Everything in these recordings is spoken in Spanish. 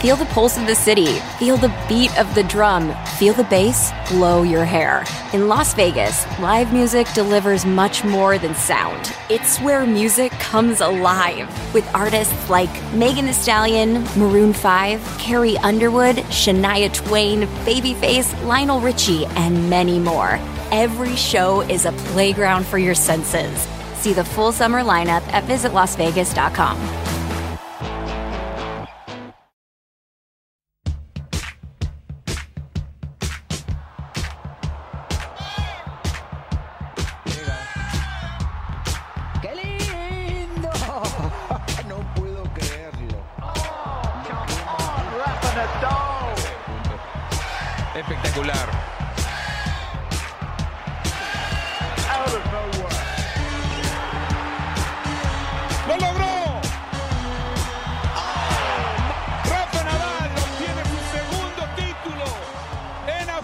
Feel the pulse of the city. Feel the beat of the drum. Feel the bass blow your hair. In Las Vegas, live music delivers much more than sound. It's where music comes alive with artists like Megan Thee Stallion, Maroon 5, Carrie Underwood, Shania Twain, Babyface, Lionel Richie, and many more. Every show is a playground for your senses. See the full summer lineup at visitlasvegas.com.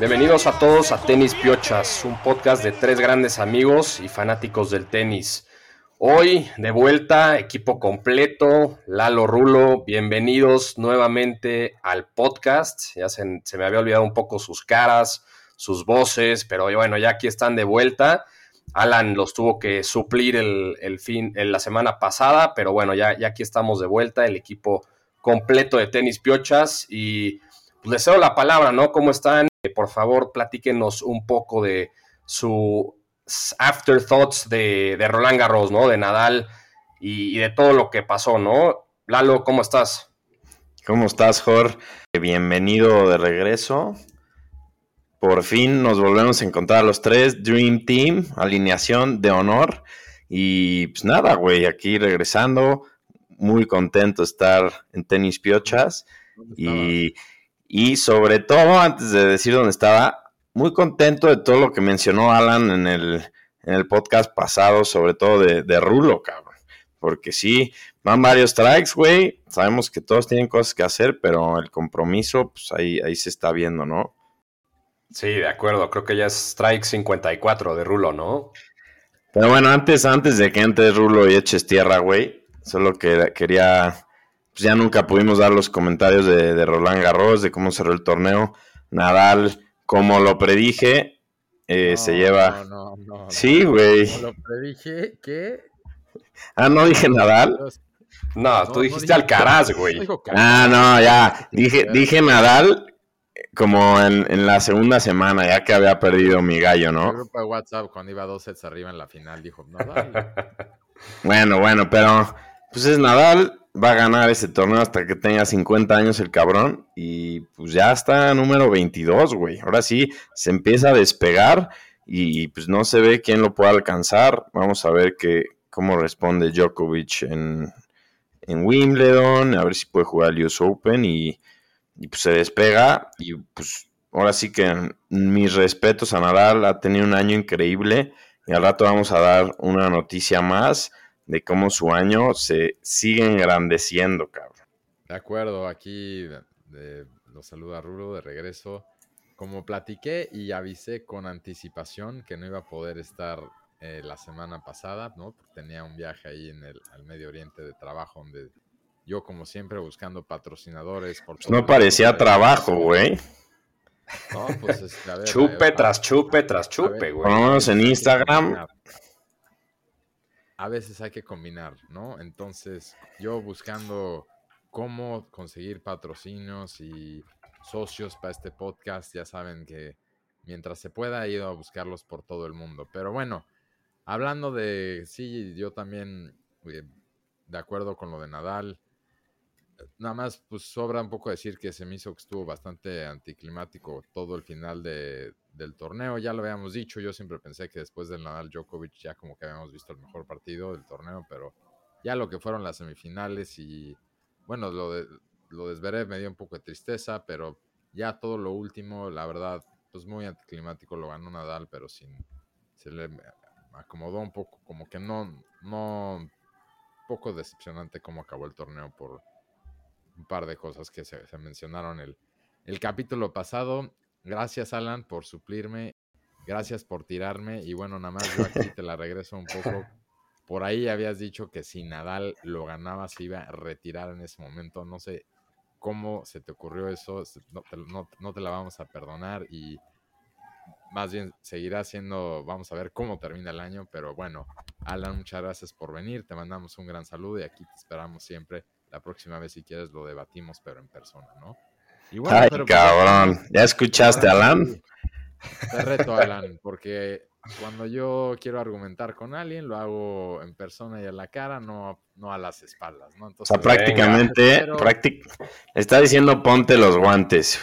Bienvenidos a todos a Tenis Piochas, un podcast de tres grandes amigos y fanáticos del tenis. Hoy de vuelta, equipo completo, Lalo Rulo, bienvenidos nuevamente al podcast. Ya se, me había olvidado un poco sus caras, sus voces, pero bueno, ya aquí están de vuelta. Alan los tuvo que suplir el, el fin, en la semana pasada, pero bueno, ya, ya aquí estamos de vuelta, el equipo completo de Tenis Piochas y pues, les cedo la palabra, ¿no? ¿Cómo están? Eh, Por favor, platíquenos un poco de su afterthoughts de, de Roland Garros, ¿no? De Nadal y, y de todo lo que pasó, ¿no? Lalo, ¿cómo estás? ¿Cómo estás, Jor? Bienvenido de regreso. Por fin nos volvemos a encontrar los tres. Dream Team, alineación de honor. Y pues nada, güey, aquí regresando. Muy contento de estar en Tenis Piochas. Y, y sobre todo, antes de decir dónde estaba, muy contento de todo lo que mencionó Alan en el, en el podcast pasado, sobre todo de, de Rulo, cabrón. Porque sí, van varios strikes, güey. Sabemos que todos tienen cosas que hacer, pero el compromiso, pues ahí, ahí se está viendo, ¿no? Sí, de acuerdo, creo que ya es Strike 54 de Rulo, ¿no? Pero bueno, antes, antes de que entres Rulo y eches tierra, güey, solo que quería, pues ya nunca pudimos dar los comentarios de, de Roland Garros, de cómo cerró el torneo. Nadal, como lo predije, eh, se lleva... No, no, no. Sí, güey. Como lo predije que. Ah, no dije Nadal. No, No, tú no dijiste dije- Alcaraz, güey. Ah, no, ya. Dije, dije Nadal como en, en la segunda semana, ya que había perdido mi gallo, En el ¿no? grupo de WhatsApp, cuando iba dos sets arriba en la final, dijo: No, dale. Bueno, bueno, pero pues es Nadal, va a ganar ese torneo hasta que tenga 50 años el cabrón y pues ya está número 22, güey. Ahora sí, se empieza a despegar y pues no se ve quién lo puede alcanzar. Vamos a ver que, cómo responde Djokovic en, Wimbledon, a ver si puede jugar el US Open y, pues se despega y pues ahora sí que mis respetos a Nadal, ha tenido un año increíble y al rato vamos a dar una noticia más de cómo su año se sigue engrandeciendo, cabrón. De acuerdo, aquí de- de- los saluda Rulo de regreso. Como platiqué y avisé con anticipación que no iba a poder estar eh, la semana pasada, ¿no? Porque tenía un viaje ahí en el al Medio Oriente de trabajo donde yo, como siempre, buscando patrocinadores. Por Pues no parecía trabajo, güey. No, pues, a ver, Chupe tras chupe tras chupe, ver, güey. Vámonos en Instagram. A veces hay que combinar, ¿no? Entonces, yo buscando cómo conseguir patrocinios y socios para este podcast, ya saben que mientras se pueda he ido a buscarlos por todo el mundo. Pero bueno, hablando de, sí, yo también, eh, de acuerdo con lo de Nadal, nada más, pues sobra un poco decir que se me hizo que estuvo bastante anticlimático todo el final de, del torneo. Ya lo habíamos dicho, yo siempre pensé que después del Nadal Djokovic ya como que habíamos visto el mejor partido del torneo, pero ya lo que fueron las semifinales y bueno, lo de, lo de Zverev me dio un poco de tristeza, pero ya todo lo último, la verdad, pues muy anticlimático, lo ganó Nadal, pero sin, se le acomodó un poco, como que no, no, poco decepcionante cómo acabó el torneo por un par de cosas que se, se mencionaron el, el capítulo pasado. Gracias, Alan, por suplirme. Gracias por tirarme. Y bueno, nada más yo aquí te la regreso un poco. Por ahí habías dicho que si Nadal lo ganaba se iba a retirar en ese momento. No sé cómo se te ocurrió eso, no te, no- no te la vamos a perdonar y más bien seguirá siendo, vamos a ver cómo termina el año, pero bueno, Alan, muchas gracias por venir, te mandamos un gran saludo y aquí te esperamos siempre. La próxima vez si quieres lo debatimos, pero en persona, ¿no? Y bueno, Ay, pero pues, cabrón. ¿Ya escuchaste, Alan? Te reto, Alan, porque cuando yo quiero argumentar con alguien, lo hago en persona y a la cara, no, no a las espaldas, ¿no? O Entonces, sea, prácticamente, Pero- práctic- está diciendo ponte los guantes.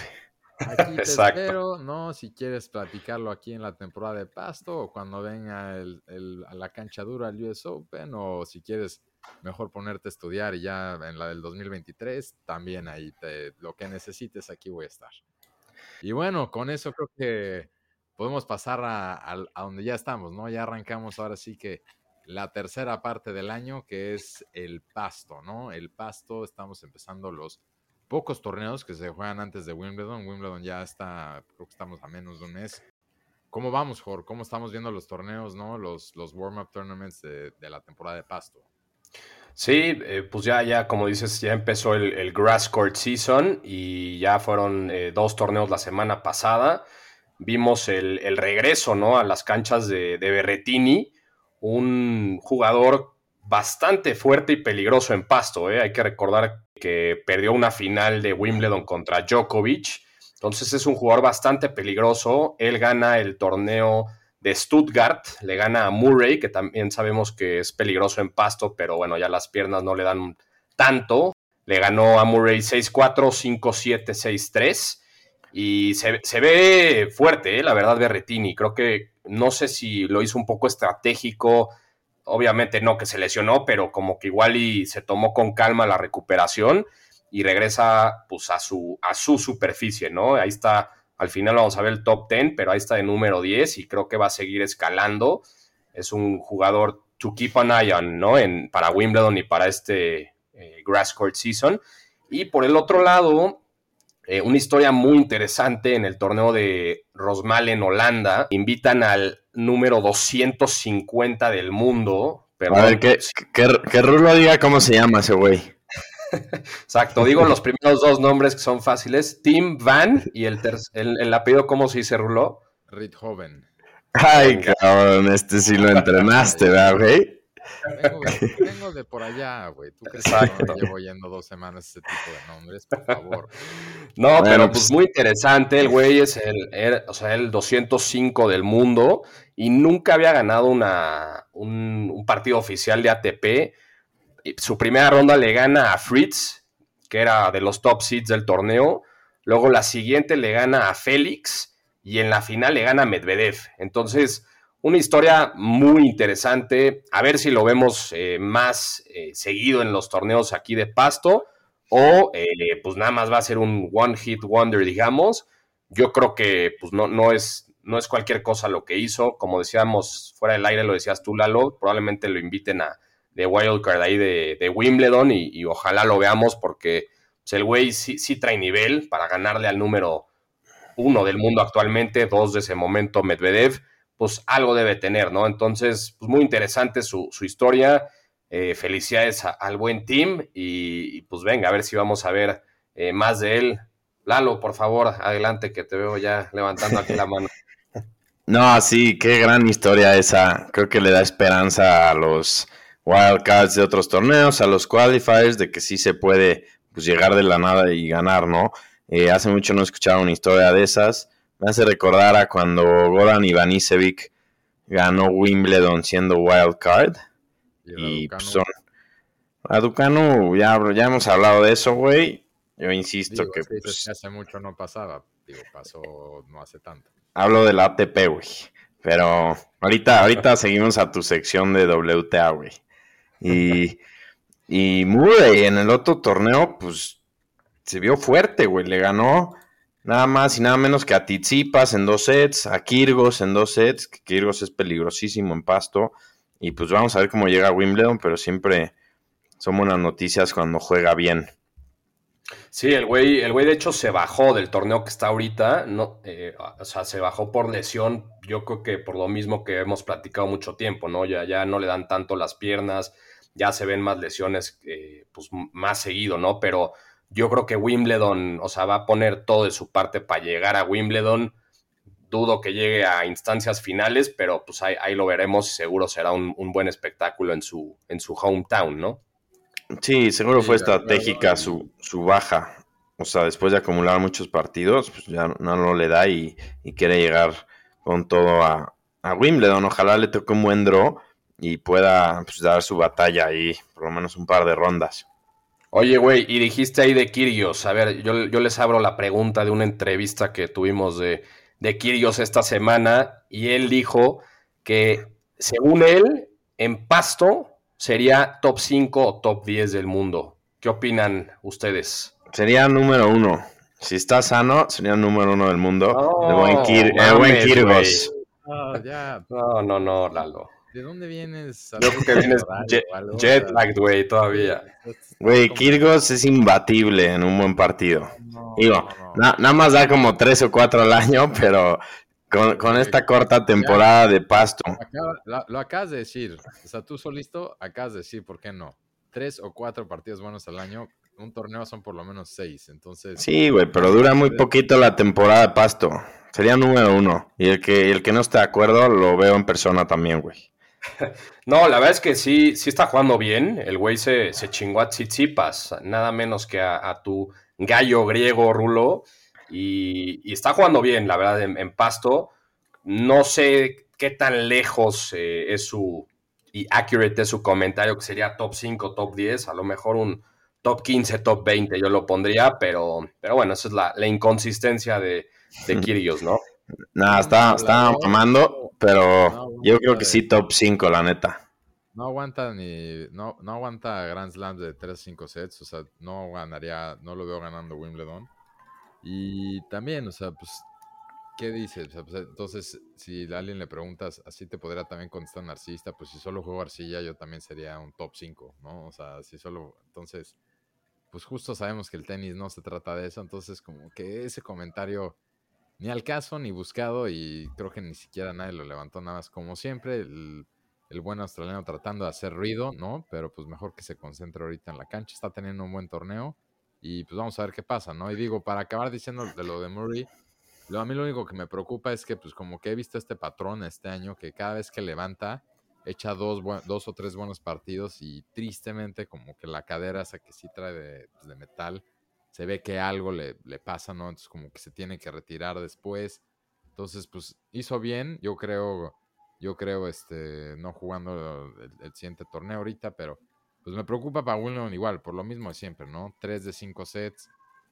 Aquí te Exacto. espero, ¿no? Si quieres platicarlo aquí en la temporada de pasto o cuando venga el- el- a la cancha dura el US Open o si quieres mejor ponerte a estudiar y ya en la del 2023, también ahí te, lo que necesites aquí voy a estar. Y bueno, con eso creo que podemos pasar a, al- a donde ya estamos, ¿no? Ya arrancamos ahora sí que la tercera parte del año que es el pasto, ¿no? El pasto, estamos empezando los pocos torneos que se juegan antes de Wimbledon. Wimbledon ya está, creo que estamos a menos de un mes. ¿Cómo vamos, Jorge? ¿Cómo estamos viendo los torneos, no? Los, los warm-up tournaments de, de la temporada de pasto. Sí, eh, pues ya, ya, como dices, ya empezó el, el Grass Court Season y ya fueron eh, dos torneos la semana pasada. Vimos el, el regreso, ¿no? A las canchas de, de Berretini, un jugador bastante fuerte y peligroso en pasto, ¿eh? Hay que recordar que perdió una final de Wimbledon contra Djokovic. Entonces es un jugador bastante peligroso. Él gana el torneo de Stuttgart, le gana a Murray, que también sabemos que es peligroso en pasto, pero bueno, ya las piernas no le dan tanto. Le ganó a Murray 6-4, 5-7, 6-3. Y se, se ve fuerte, ¿eh? la verdad, Berretini. Creo que no sé si lo hizo un poco estratégico. Obviamente no que se lesionó, pero como que igual y se tomó con calma la recuperación y regresa pues a su, a su superficie, ¿no? Ahí está, al final vamos a ver el top 10, pero ahí está de número 10 y creo que va a seguir escalando. Es un jugador to keep an eye on, ¿no? En, para Wimbledon y para este eh, Grass Court Season. Y por el otro lado, eh, una historia muy interesante en el torneo de Rosmalen en Holanda. Invitan al número 250 del mundo. A Perdón, ver, que, que, que Rulo diga cómo se llama ese güey. Exacto, digo los primeros dos nombres que son fáciles. Tim Van y el, el, el apellido, ¿cómo se dice, Rulo? Rithoven. Ay, cabrón, este sí lo entrenaste, ¿verdad, güey? Vengo, vengo de por allá, güey. ¿Tú crees que Exacto. no llevo yendo dos semanas ese tipo de nombres? Por favor. No, Bueno, pero pues- pues muy interesante. El güey es el, o sea, el 205 del mundo y nunca había ganado una, un, un partido oficial de ATP. Su primera ronda le gana a Fritz, que era de los top seeds del torneo. Luego la siguiente le gana a Félix y en la final le gana a Medvedev. Entonces, una historia muy interesante. A ver si lo vemos eh, más eh, seguido en los torneos aquí de Pasto o eh, pues nada más va a ser un one hit wonder, digamos. Yo creo que pues no, no, es, no es cualquier cosa lo que hizo. Como decíamos fuera del aire, lo decías tú, Lalo, probablemente lo inviten a de wildcard ahí de, de Wimbledon y, y ojalá lo veamos porque pues, el güey sí, sí trae nivel para ganarle al número uno del mundo actualmente, dos de ese momento Medvedev, pues algo debe tener, ¿no? Entonces, pues muy interesante su, su historia. Eh, felicidades al buen team y, y, pues venga, a ver si vamos a ver eh, más de él. Lalo, por favor, adelante que te veo ya levantando aquí la mano. No, sí, qué gran historia esa. Creo que le da esperanza a los wildcards de otros torneos, a los qualifiers, de que sí se puede pues, llegar de la nada y ganar, ¿no? Eh, hace mucho no escuchaba una historia de esas. Me hace recordar a cuando Goran Ivanisevic ganó Wimbledon siendo wildcard. Y Raducanu, pues, son. A Ducano, ya, ya hemos hablado de eso, güey. Yo insisto digo, que pues, que hace mucho no pasaba. Digo, pasó no hace tanto. hablo de la ATP, güey. Pero ahorita, ahorita seguimos a tu sección de WTA, güey. Y, y Murray en el otro torneo, pues se vio fuerte, güey. Le ganó nada más y nada menos que a Tizipas en dos sets, a Kirgos en dos sets. que Kirgos es peligrosísimo en pasto. Y pues vamos a ver cómo llega a Wimbledon, pero siempre son buenas noticias cuando juega bien. Sí, el güey, el güey de hecho se bajó del torneo que está ahorita, no, eh, o sea, se bajó por lesión, yo creo que por lo mismo que hemos platicado mucho tiempo, ¿no? Ya, ya no le dan tanto las piernas, ya se ven más lesiones, eh, pues más seguido, ¿no? Pero Yo creo que Wimbledon, o sea, va a poner todo de su parte para llegar a Wimbledon. Dudo que llegue a instancias finales, pero pues ahí, ahí lo veremos y seguro será un, un buen espectáculo en su, en su hometown, ¿no? Sí, seguro Sí, fue estratégica su, su baja. O sea, después de acumular muchos partidos, pues ya no, no le da y, y quiere llegar con todo a, a Wimbledon. Ojalá le toque un buen draw y pueda pues, dar su batalla ahí, por lo menos un par de rondas. Oye, güey, y dijiste ahí de Kirios. A ver, yo, yo les abro la pregunta de una entrevista que tuvimos de, de Kirios esta semana y él dijo que, según él, en pasto sería top 5 o top 10 del mundo. ¿Qué opinan ustedes? Sería número uno. Si está sano, sería número uno del mundo. No, el buen, Kir- Kirgos. No, no, no, Lalo. ¿De dónde vienes? Yo creo que vienes jet, jet lagged, güey, todavía. Güey, Kirgos es imbatible en un buen partido. Digo, na- nada más da como tres o cuatro al año, pero con, con esta corta temporada de pasto. Lo acabas de decir. O sea, tú solito acabas de decir, ¿por qué no? Tres o cuatro partidos buenos al año. Un torneo son por lo menos seis. Entonces, Sí, güey, pero dura muy poquito la temporada de pasto. Sería número uno. Y el que, el que no esté de acuerdo lo veo en persona también, güey. No, la verdad es que sí, sí está jugando bien. El güey se, se chingó a Tsitsipas, nada menos que a, a tu gallo griego, Rulo. Y, y está jugando bien, la verdad, en, en pasto. No sé qué tan lejos eh, es su. y accurate es su comentario, que sería top 5, top 10. A lo mejor un top 15, top 20 yo lo pondría, pero, pero bueno, esa es la, la inconsistencia de, de Kyrgios, ¿no? Nada, está, está mamando, pero yo creo que sí top 5, la neta. no aguanta ni. No, no aguanta Grand Slam de 3-5 sets. O sea, no ganaría. No lo veo ganando Wimbledon. Y también, o sea, pues. ¿Qué dices? O sea, pues, entonces, si a alguien le preguntas, así te podría también contestar narcisista, pues si solo juego arcilla, yo también sería un top 5, ¿no? O sea, si solo. Entonces, pues justo sabemos que el tenis no se trata de eso, entonces, como que ese comentario ni al caso ni buscado, y creo que ni siquiera nadie lo levantó, nada más como siempre, el, el buen australiano tratando de hacer ruido, ¿no? Pero pues mejor que se concentre ahorita en la cancha, está teniendo un buen torneo, y pues vamos a ver qué pasa, ¿no? Y digo, para acabar diciendo de lo de Murray. Lo, a mí lo único que me preocupa es que, pues, como que he visto este patrón este año, que cada vez que levanta, echa dos, dos o tres buenos partidos y tristemente, como que la cadera esa que sí trae de, pues, de metal, se ve que algo le, le pasa, ¿no? Entonces, como que se tiene que retirar después. Entonces, pues, hizo bien, yo creo, yo creo, este, no jugando el, siguiente torneo ahorita, pero, pues, me preocupa para Wimbledon igual, por lo mismo de siempre, ¿no? Tres de cinco sets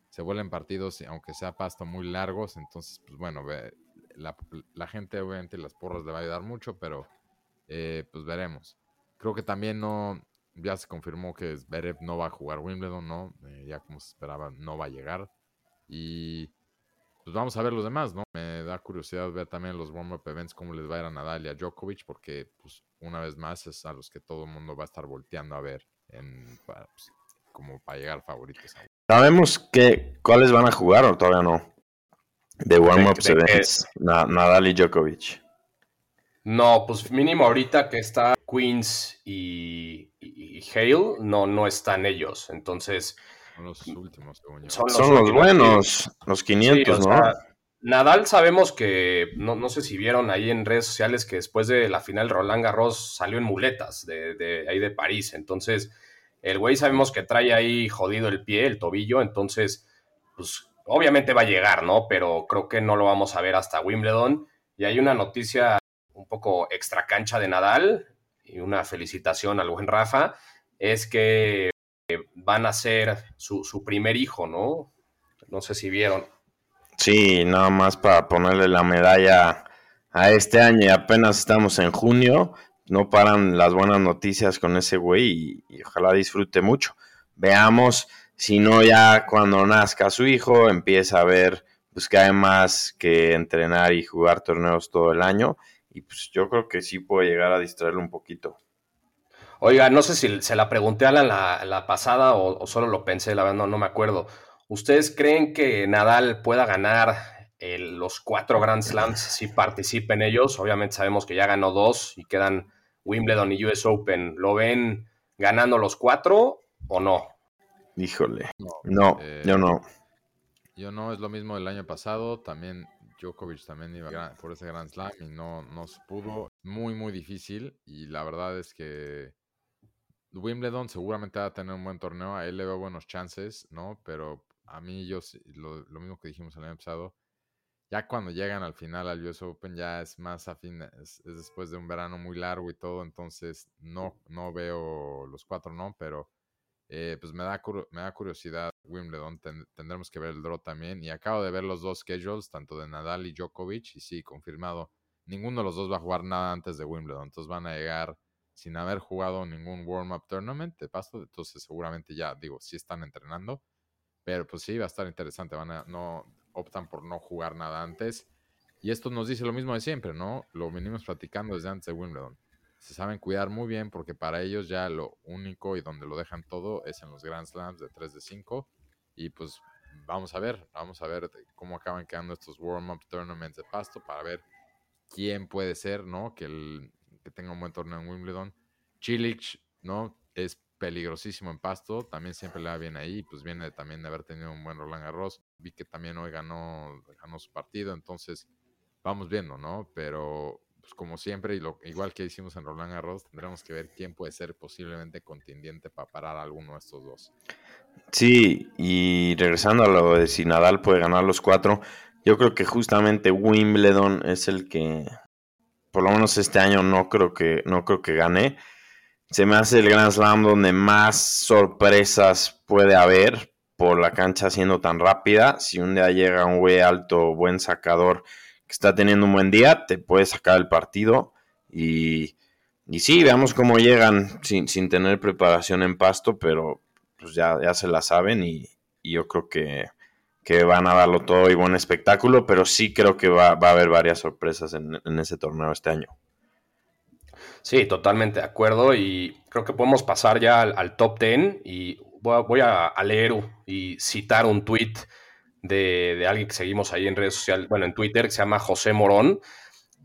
se vuelven partidos, aunque sea pasto, muy largos. Entonces, pues bueno, la, la gente, obviamente, las porras le va a ayudar mucho, pero eh, pues veremos. Creo que también no, ya se confirmó que Zverev no va a jugar Wimbledon, ¿no? Eh, ya como se esperaba, no va a llegar. Y pues vamos a ver los demás, ¿no? Me da curiosidad ver también los warm-up events, cómo les va a ir a Nadal y a Djokovic, porque, pues, una vez más es a los que todo el mundo va a estar volteando a ver, en, para, pues, como para llegar favoritos. a ¿Sabemos qué, cuáles van a jugar o todavía no? De qué? events. Na- Nadal y Djokovic. No, pues mínimo ahorita que está Queens y, y, y Hale, no, no están ellos. Entonces, Son los últimos, según yo. son los, Son los buenos, los Sí, 500, o ¿no? sea, Nadal sabemos que, no, no sé si vieron ahí en redes sociales que después de la final Roland Garros salió en muletas de, de ahí de París. Entonces, el güey sabemos que trae ahí jodido el pie, el tobillo. Entonces, pues obviamente va a llegar, ¿no? Pero creo que no lo vamos a ver hasta Wimbledon. Y hay una noticia poco extra cancha de Nadal y una felicitación al buen Rafa. Es que van a ser su, su primer hijo, ¿no? No sé si vieron. Sí, nada más para ponerle la medalla a este año y apenas estamos en junio. No paran las buenas noticias con ese güey y, y ojalá disfrute mucho. Veamos si no ya cuando nazca su hijo empieza a ver pues que hay más que entrenar y jugar torneos todo el año y pues yo creo que sí puede llegar a distraerlo un poquito. Oiga, no sé si se la pregunté a la, la, la pasada o, o, solo lo pensé, la verdad no, no, me acuerdo. ¿Ustedes creen que Nadal pueda ganar el, los cuatro Grand Slams si participa en ellos? Obviamente sabemos que ya ganó dos y quedan Wimbledon y US Open. ¿Lo ven ganando los cuatro o no? Híjole. No, No, Eh, yo no. Yo no, es lo mismo del año pasado. También Djokovic también iba por ese Grand Slam y no, no se pudo. Muy, muy difícil. Y la verdad es que Wimbledon seguramente va a tener un buen torneo. A él le veo buenos chances, ¿no? Pero a mí, yo lo, lo mismo que dijimos el año pasado. Ya cuando llegan al final al US Open ya es más afín, es, es después de un verano muy largo y todo, entonces no, no veo los cuatro, ¿no? Pero eh, pues me da, me da curiosidad Wimbledon, ten- tendremos que ver el draw también. Y acabo de ver los dos schedules, tanto de Nadal y Djokovic, y sí, confirmado, ninguno de los dos va a jugar nada antes de Wimbledon, entonces van a llegar sin haber jugado ningún warm-up tournament de pasto, entonces seguramente ya, digo, sí están entrenando, pero pues sí, va a estar interesante, van a, no, optan por no jugar nada antes. Y esto nos dice lo mismo de siempre, ¿no? Lo venimos platicando desde antes de Wimbledon se saben cuidar muy bien porque para ellos ya lo único y donde lo dejan todo es en los Grand Slams de 3 de 5 y pues vamos a ver, vamos a ver cómo acaban quedando estos warm-up tournaments de pasto para ver quién puede ser, ¿no? Que, el, que tenga un buen torneo en Wimbledon. Chilich, ¿no? Es peligrosísimo en pasto, también siempre le va bien ahí, pues viene también de haber tenido un buen Roland Garros. Vi que también hoy ganó, ganó su partido, entonces vamos viendo, ¿no? Pero pues como siempre, y lo, igual que hicimos en Roland Garros, tendremos que ver quién puede ser posiblemente contendiente para parar a alguno de estos dos. Sí, y regresando a lo de si Nadal puede ganar los cuatro, yo creo que justamente Wimbledon es el que, por lo menos este año, no creo que, no creo que gane. Se me hace el Grand Slam donde más sorpresas puede haber por la cancha siendo tan rápida. Si un día llega un güey alto, buen sacador, que está teniendo un buen día, te puede sacar el partido. Y, y sí, veamos cómo llegan sin, sin tener preparación en pasto, pero pues ya, ya se la saben y, y yo creo que, que, van a darlo todo y buen espectáculo, pero sí creo que va, va a haber varias sorpresas en, en, ese torneo este año. Sí, totalmente de acuerdo y creo que podemos pasar ya al, top 10 y voy a, voy a leer y citar un tweet de, de, alguien que seguimos ahí en redes sociales, bueno, en Twitter, que se llama José Morón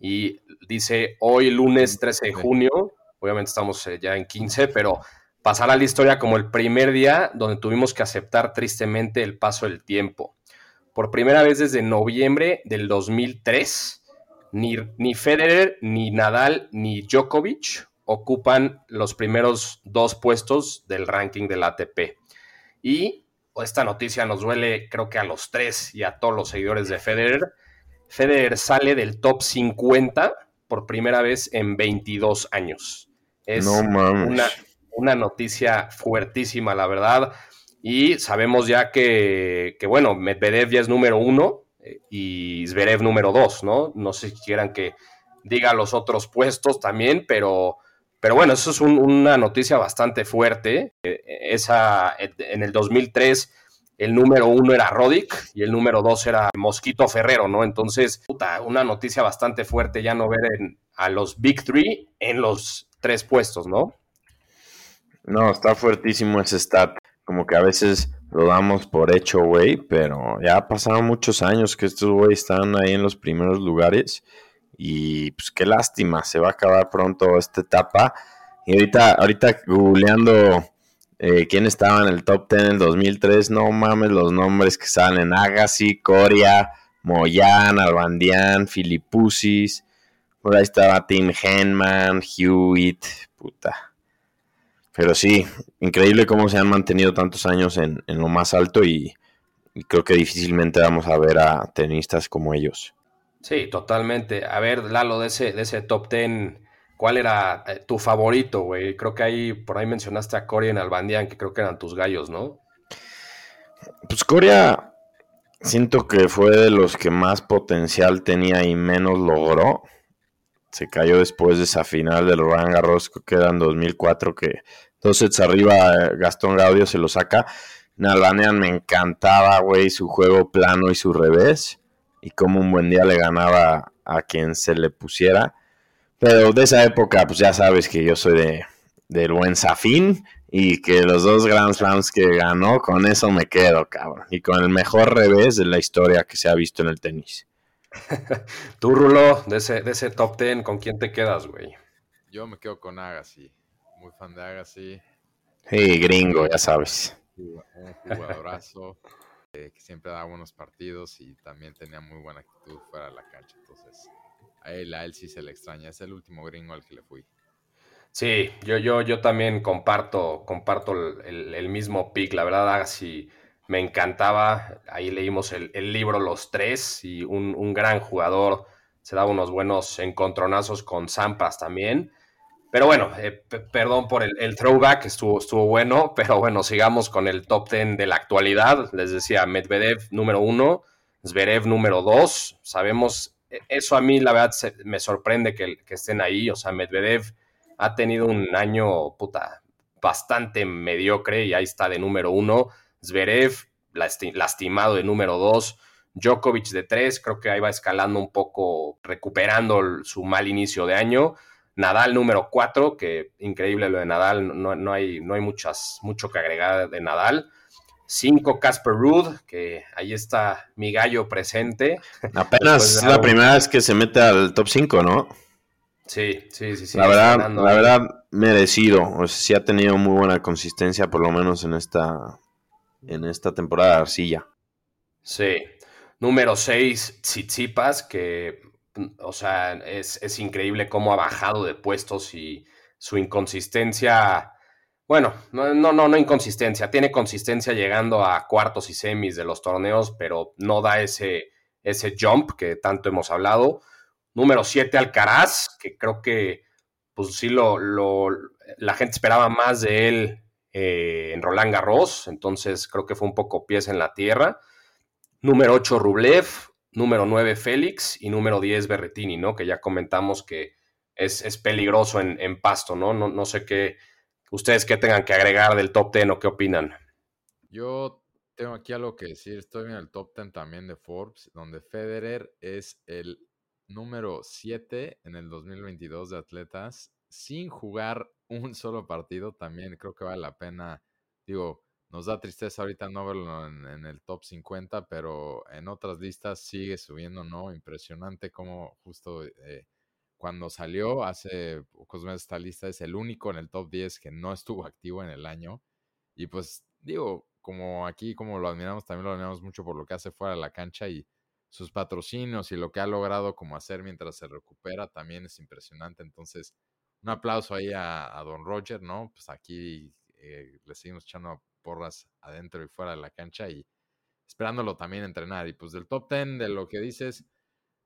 y dice, hoy lunes 13 de junio, obviamente estamos eh, ya en 15, pero pasará la historia como el primer día donde tuvimos que aceptar tristemente el paso del tiempo. Por primera vez desde noviembre del 2003, ni, ni Federer, ni Nadal, ni Djokovic ocupan los primeros dos puestos del ranking del ATP. Y esta noticia nos duele, creo que a los tres y a todos los seguidores de Federer. Federer sale del top 50 por primera vez en 22 años. Es no mames. una, una noticia fuertísima, la verdad. Y sabemos ya que, que, bueno, Medvedev ya es número uno eh, y Zverev número dos, ¿no? No sé si quieran que diga los otros puestos también, pero, pero bueno, eso es un, una noticia bastante fuerte. Eh, esa, en el 2003 el número uno era Roddick y el número dos era Mosquito Ferrero, ¿no? Entonces, puta, una noticia bastante fuerte ya no ver en, a los Big Three en los tres puestos, ¿no? No, está fuertísimo ese stat. Como que a veces lo damos por hecho, güey, pero ya ha pasado muchos años que estos güeyes están ahí en los primeros lugares. Y pues qué lástima, se va a acabar pronto esta etapa. Y ahorita, ahorita googleando eh, quién estaba en el top 10 en el 2003, no mames los nombres que salen. Agassi, Coria, Moyan, Albandian, Filipusis. Por ahí estaba Tim Henman, Hewitt, puta. Pero sí, increíble cómo se han mantenido tantos años en, lo más alto y, creo que difícilmente vamos a ver a tenistas como ellos. Sí, totalmente. A ver, Lalo, de ese, de ese top 10, ¿cuál era eh, tu favorito, güey? Creo que ahí, por ahí mencionaste a Coria en Albandian, que creo que eran tus gallos, ¿no? Pues Coria, siento que fue de los que más potencial tenía y menos logró se cayó después de esa final del Roland Garros, que era en 2004, que dos sets arriba Gastón Gaudio se lo saca. Nalbanean me encantaba, güey, su juego plano y su revés, y como un buen día le ganaba a quien se le pusiera. Pero de esa época, pues ya sabes que yo soy de, del buen Zafín, y que los dos Grand Slams que ganó, con eso me quedo, cabrón. Y con el mejor revés de la historia que se ha visto en el tenis. Tú, Rulo, de ese, de ese top 10, ¿con quién te quedas, güey? Yo me quedo con Agassi. Muy fan de Agassi. Sí, gringo, ya sabes. un jugadorazo eh, que siempre daba buenos partidos y también tenía muy buena actitud fuera de la cancha. Entonces, a él, a él sí se le extraña. Es el último gringo al que le fui. Sí, yo, yo, yo también comparto, comparto el, mismo pick. La verdad, Agassi me encantaba. Ahí leímos el, el libro Los Tres y un, un gran jugador. Se daba unos buenos encontronazos con Zampas también. Pero bueno, eh, perdón por el, throwback, estuvo, estuvo bueno, pero bueno, sigamos con el top 10 de la actualidad. Les decía, Medvedev número uno, Zverev número dos. Sabemos, eh, eso a mí la verdad se- me sorprende que, estén ahí. O sea, Medvedev ha tenido un año, puta, bastante mediocre y ahí está de número uno. Zverev, lasti- lastimado de número dos. Djokovic de tres, creo que ahí va escalando un poco, recuperando su mal inicio de año. Nadal número 4, que increíble lo de Nadal, no, no hay, no hay muchas, mucho que agregar de Nadal. 5, Casper Ruud, que ahí está mi gallo presente. Apenas de la primera vez que se mete al top 5, ¿no? Sí, sí, sí, sí. la verdad, ganando la verdad, merecido. O sea, sí ha tenido muy buena consistencia, por lo menos en esta, en esta temporada de arcilla. Sí. Número 6, Tsitsipas, que, o sea, es, es increíble cómo ha bajado de puestos y su inconsistencia, bueno, no, no, no, inconsistencia, tiene consistencia llegando a cuartos y semis de los torneos, pero no da ese, ese jump que tanto hemos hablado. Número 7, Alcaraz, que creo que, pues sí, lo, lo, la gente esperaba más de él eh, en Roland Garros, entonces creo que fue un poco pies en la tierra. Número 8, Rublev. Número 9, Félix. Y número 10, Berretini, ¿no? Que ya comentamos que es, es peligroso en, en pasto, ¿no? ¿no? No sé qué. Ustedes qué tengan que agregar del top 10 o qué opinan. Yo tengo aquí algo que decir. Estoy en el top 10 también de Forbes, donde Federer es el número 7 en el 2022 de atletas sin jugar un solo partido. También creo que vale la pena. Digo, nos da tristeza ahorita no verlo en, el top 50, pero en otras listas sigue subiendo, ¿no? Impresionante como justo eh, cuando salió hace pocos meses esta lista es el único en el top 10 que no estuvo activo en el año. Y pues digo, como aquí, como lo admiramos, también lo admiramos mucho por lo que hace fuera de la cancha y sus patrocinios y lo que ha logrado como hacer mientras se recupera también es impresionante. Entonces, un aplauso ahí a, a Don Roger, ¿no? Pues aquí eh, le seguimos echando porras adentro y fuera de la cancha y esperándolo también entrenar. Y pues del top 10 de lo que dices,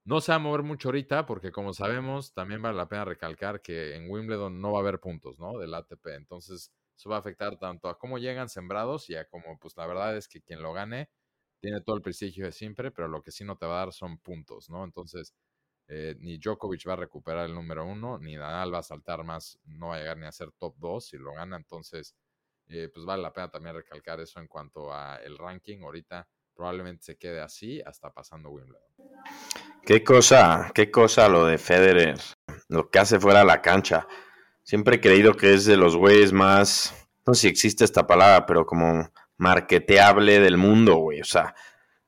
no se va a mover mucho ahorita porque como sabemos, también vale la pena recalcar que en Wimbledon no va a haber puntos, ¿no? Del ATP. Entonces, eso va a afectar tanto a cómo llegan sembrados y a cómo, pues la verdad es que quien lo gane tiene todo el prestigio de siempre, pero lo que sí no te va a dar son puntos, ¿no? Entonces, eh, ni Djokovic va a recuperar el número uno, ni Nadal va a saltar más, no va a llegar ni a ser top 2 si lo gana. Entonces, eh, pues vale la pena también recalcar eso en cuanto a el ranking. Ahorita probablemente se quede así hasta pasando Wimbledon. Qué cosa, qué cosa lo de Federer, lo que hace fuera de la cancha. Siempre he creído que es de los güeyes más, no sé si existe esta palabra, pero como marketeable del mundo, güey. O sea,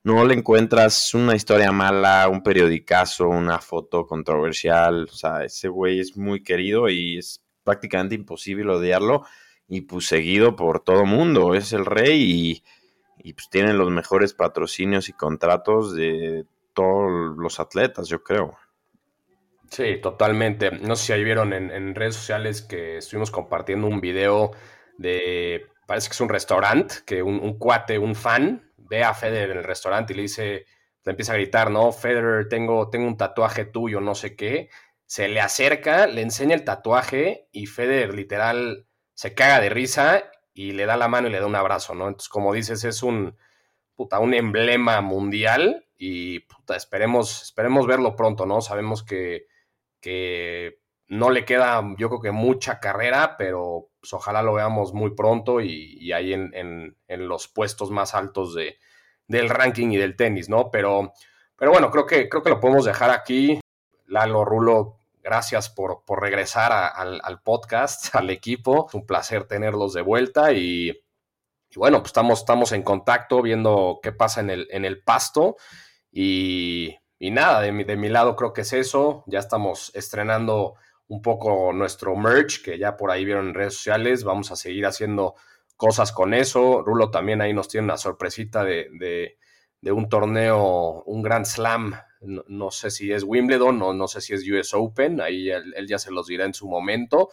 no le encuentras una historia mala, un periodicazo, una foto controversial. O sea, ese güey es muy querido y es prácticamente imposible odiarlo. Y pues seguido por todo mundo. Es el rey y, y pues tiene los mejores patrocinios y contratos de todos los atletas, yo creo. Sí, totalmente. No sé si ahí vieron en, en redes sociales que estuvimos compartiendo un video de, parece que es un restaurante, que un, un cuate, un fan, ve a Federer en el restaurante y le dice, le empieza a gritar, no, Federer, tengo, tengo un tatuaje tuyo, no sé qué. Se le acerca, le enseña el tatuaje y Federer literal se caga de risa y le da la mano y le da un abrazo, ¿no? Entonces, como dices, es un, puta, un emblema mundial y puta, esperemos, esperemos verlo pronto, ¿no? Sabemos que, que no le queda, yo creo que mucha carrera, pero pues, ojalá lo veamos muy pronto y, y ahí en, en, en, los puestos más altos de, del ranking y del tenis, ¿no? Pero, pero bueno, creo que, creo que lo podemos dejar aquí. Lalo Rulo, gracias por, por regresar al, al, podcast, al equipo. Es un placer tenerlos de vuelta y, bueno, pues estamos, estamos en contacto viendo qué pasa en el, en el pasto y, y nada, de mi, de mi, lado creo que es eso. Ya estamos estrenando un poco nuestro merch, que ya por ahí vieron en redes sociales. Vamos a seguir haciendo cosas con eso. Rulo también ahí nos tiene una sorpresita de, de, de un torneo, un Grand Slam. No, no, sé si es Wimbledon o no sé si es US Open. Ahí él, él ya se los dirá en su momento.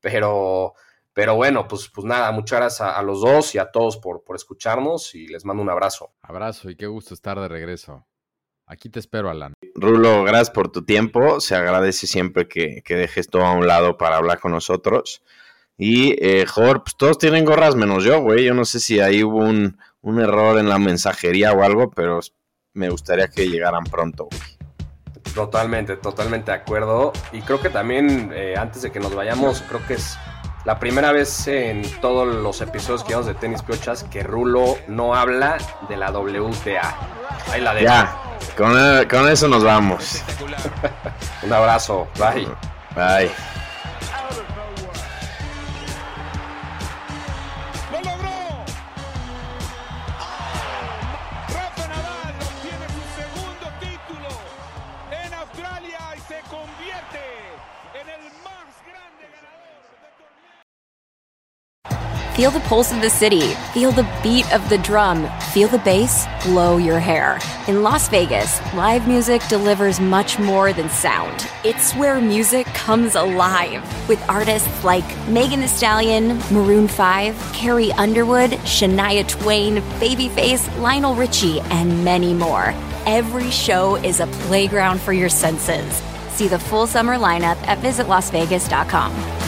Pero, pero bueno, pues, pues nada, muchas gracias a, a los dos y a todos por, por escucharnos y les mando un abrazo. Abrazo y qué gusto estar de regreso. Aquí te espero, Alan. Rulo, gracias por tu tiempo. Se agradece siempre que, que dejes todo a un lado para hablar con nosotros. Y, eh, Jor, pues todos tienen gorras menos yo, güey. Yo no sé si ahí hubo un, un, error en la mensajería o algo, pero me gustaría que llegaran pronto, güey. Totalmente, totalmente de acuerdo. Y creo que también, eh, antes de que nos vayamos, creo que es la primera vez en todos los episodios que llevamos de Tenis Piochas que Rulo no habla de la WTA. Ahí la dejo. Ya, con, con eso nos vamos. Un abrazo, bye. Bye. Feel the pulse of the city. Feel the beat of the drum. Feel the bass blow your hair. In Las Vegas, live music delivers much more than sound. It's where music comes alive with artists like Megan Thee Stallion, Maroon 5, Carrie Underwood, Shania Twain, Babyface, Lionel Richie, and many more. Every show is a playground for your senses. See the full summer lineup at visitlasvegas.com.